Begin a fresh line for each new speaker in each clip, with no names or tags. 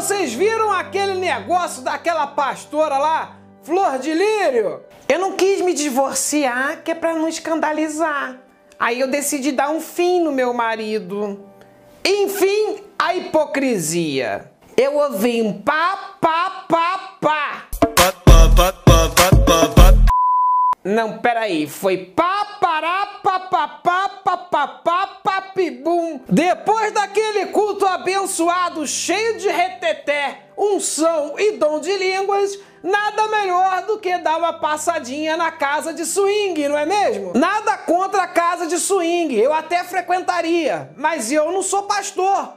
vocês viram aquele negócio daquela pastora lá, Flor de Lírio? Eu não quis me divorciar, que é pra não escandalizar. Aí eu decidi dar um fim no meu marido. Enfim, a hipocrisia. Eu ouvi um pá, pá, pá, pá. Não, peraí, foi pá, pará, pá, pá, pá, pá, pá, pá, Depois daquele culto abençoado, cheio de reteté, unção e dom de línguas, nada melhor do que dar uma passadinha na casa de swing, não é mesmo? Nada contra a casa de swing, eu até frequentaria, mas eu não sou pastor.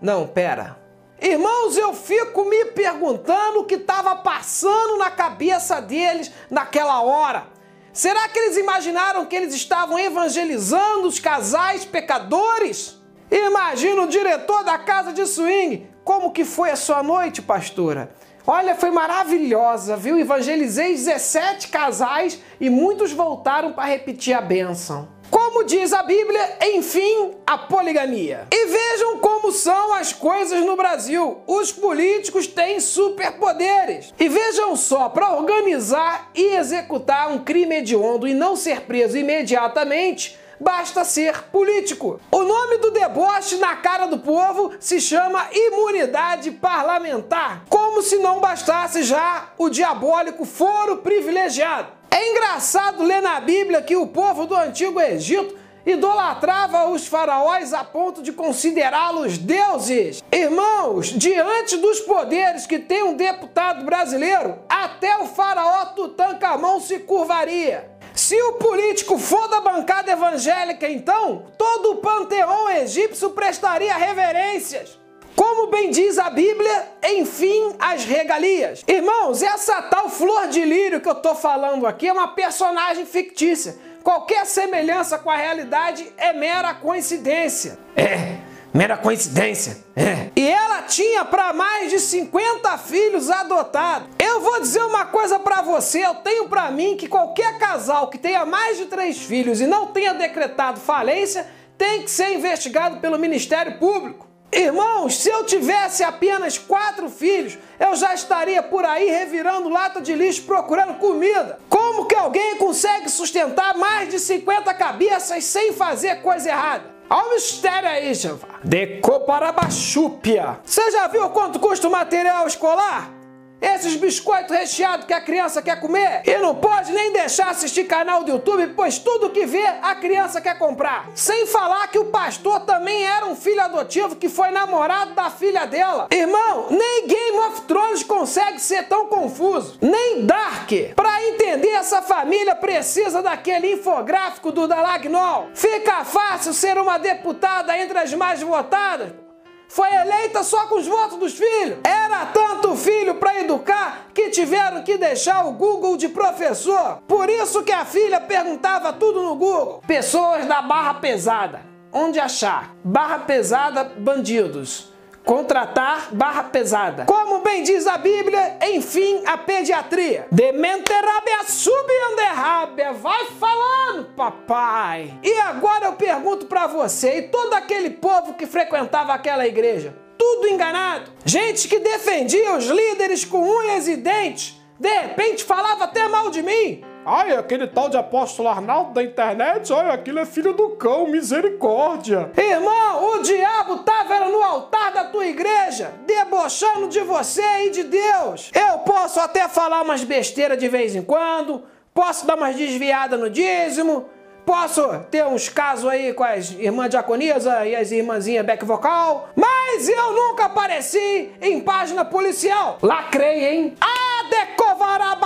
Não, pera. Irmãos, eu fico me perguntando o que estava passando na cabeça deles naquela hora. Será que eles imaginaram que eles estavam evangelizando os casais pecadores? Imagina o diretor da casa de swing. Como que foi a sua noite, pastora? Olha, foi maravilhosa, viu? Evangelizei 17 casais e muitos voltaram para repetir a bênção. Como diz a Bíblia, enfim, a poligamia. E vejam como são as coisas no Brasil. Os políticos têm superpoderes. E vejam só, para organizar e executar um crime hediondo e não ser preso imediatamente, basta ser político. O nome do deboche na cara do povo se chama imunidade parlamentar. Como se não bastasse já o diabólico foro privilegiado. É engraçado ler na Bíblia que o povo do antigo Egito idolatrava os faraós a ponto de considerá-los deuses. Irmãos, diante dos poderes que tem um deputado brasileiro, até o faraó Tutankhamon se curvaria. Se o político for da bancada evangélica, então, todo o panteão egípcio prestaria reverências. Como bem diz a Bíblia, enfim, as regalias. Irmãos, essa tal flor de lírio que eu tô falando aqui é uma personagem fictícia. Qualquer semelhança com a realidade é mera coincidência. É, mera coincidência. É. E ela tinha para mais de 50 filhos adotados. Eu vou dizer uma coisa para você, eu tenho para mim que qualquer casal que tenha mais de três filhos e não tenha decretado falência tem que ser investigado pelo Ministério Público. Irmãos, se eu tivesse apenas quatro filhos, eu já estaria por aí revirando lata de lixo procurando comida. Como que alguém consegue sustentar mais de 50 cabeças sem fazer coisa errada? Olha o mistério aí, Jeová. Deco para bachúpia. Você já viu quanto custa o material escolar? Esses biscoitos recheados que a criança quer comer e não pode nem deixar assistir canal do YouTube, pois tudo que vê a criança quer comprar. Sem falar que o pastor também era um filho adotivo que foi namorado da filha dela. Irmão, nem Game of Thrones consegue ser tão confuso. Nem Dark. Para entender essa família precisa daquele infográfico do Dalagnol. Fica fácil ser uma deputada entre as mais votadas foi eleita só com os votos dos filhos. Era tanto filho para educar que tiveram que deixar o Google de professor. Por isso que a filha perguntava tudo no Google. Pessoas da barra pesada. Onde achar? Barra pesada, bandidos contratar barra pesada. Como bem diz a Bíblia, enfim, a pediatria. Dementerabia subianderrábia. Vai falando, papai. E agora eu pergunto para você e todo aquele povo que frequentava aquela igreja. Tudo enganado. Gente que defendia os líderes com unhas e dentes. De repente falava até mal de mim.
Ai, aquele tal de apóstolo Arnaldo da internet, olha, aquilo é filho do cão, misericórdia.
Irmão, o diabo estava no altar da tua igreja, debochando de você e de Deus. Eu posso até falar umas besteiras de vez em quando, posso dar umas desviadas no dízimo, posso ter uns casos aí com as irmãs diaconisa e as irmãzinhas back vocal, mas eu nunca apareci em página policial. Lacrei, hein?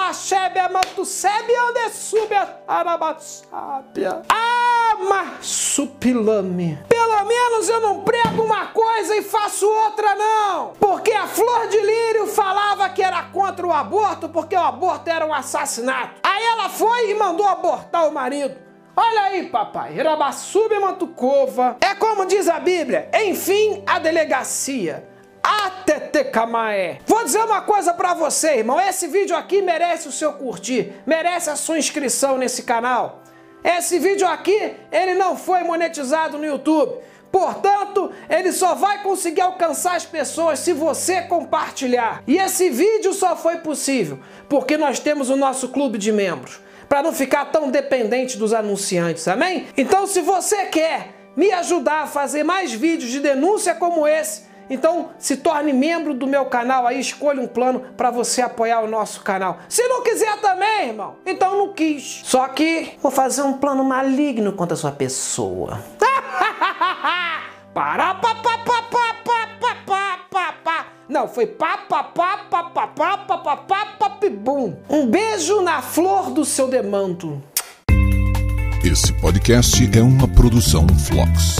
Ah! Decovarabachébia mantussébia onde sube arabasábia. Amassupilame. Pelo menos eu não prego uma coisa e faço outra não. Porque a Flor de Lírio falava que era contra o aborto porque o aborto era um assassinato. Aí ela foi e mandou abortar o marido. Olha aí, papai, Rabassube Mantucova. É como diz a Bíblia, enfim, a delegacia. Atetecamaé. Vou dizer uma coisa para você, irmão. Esse vídeo aqui merece o seu curtir, merece a sua inscrição nesse canal. Esse vídeo aqui, ele não foi monetizado no YouTube. Portanto, ele só vai conseguir alcançar as pessoas se você compartilhar. E esse vídeo só foi possível porque nós temos o nosso clube de membros, para não ficar tão dependente dos anunciantes, amém? Então, se você quer me ajudar a fazer mais vídeos de denúncia como esse, então se torne membro do meu canal aí, escolha um plano para você apoiar o nosso canal. Se não quiser também, irmão, então não quis. Só que vou fazer um plano maligno contra a sua pessoa. Pará, pa, pa, pa, pa, pa, pa, pa, pa, pa. Não, foi pá, pá, pá, pá, pá, pá, pá, pá, pá, pá, bum. Um beijo na flor do seu demanto.
Esse podcast é uma produção Flux.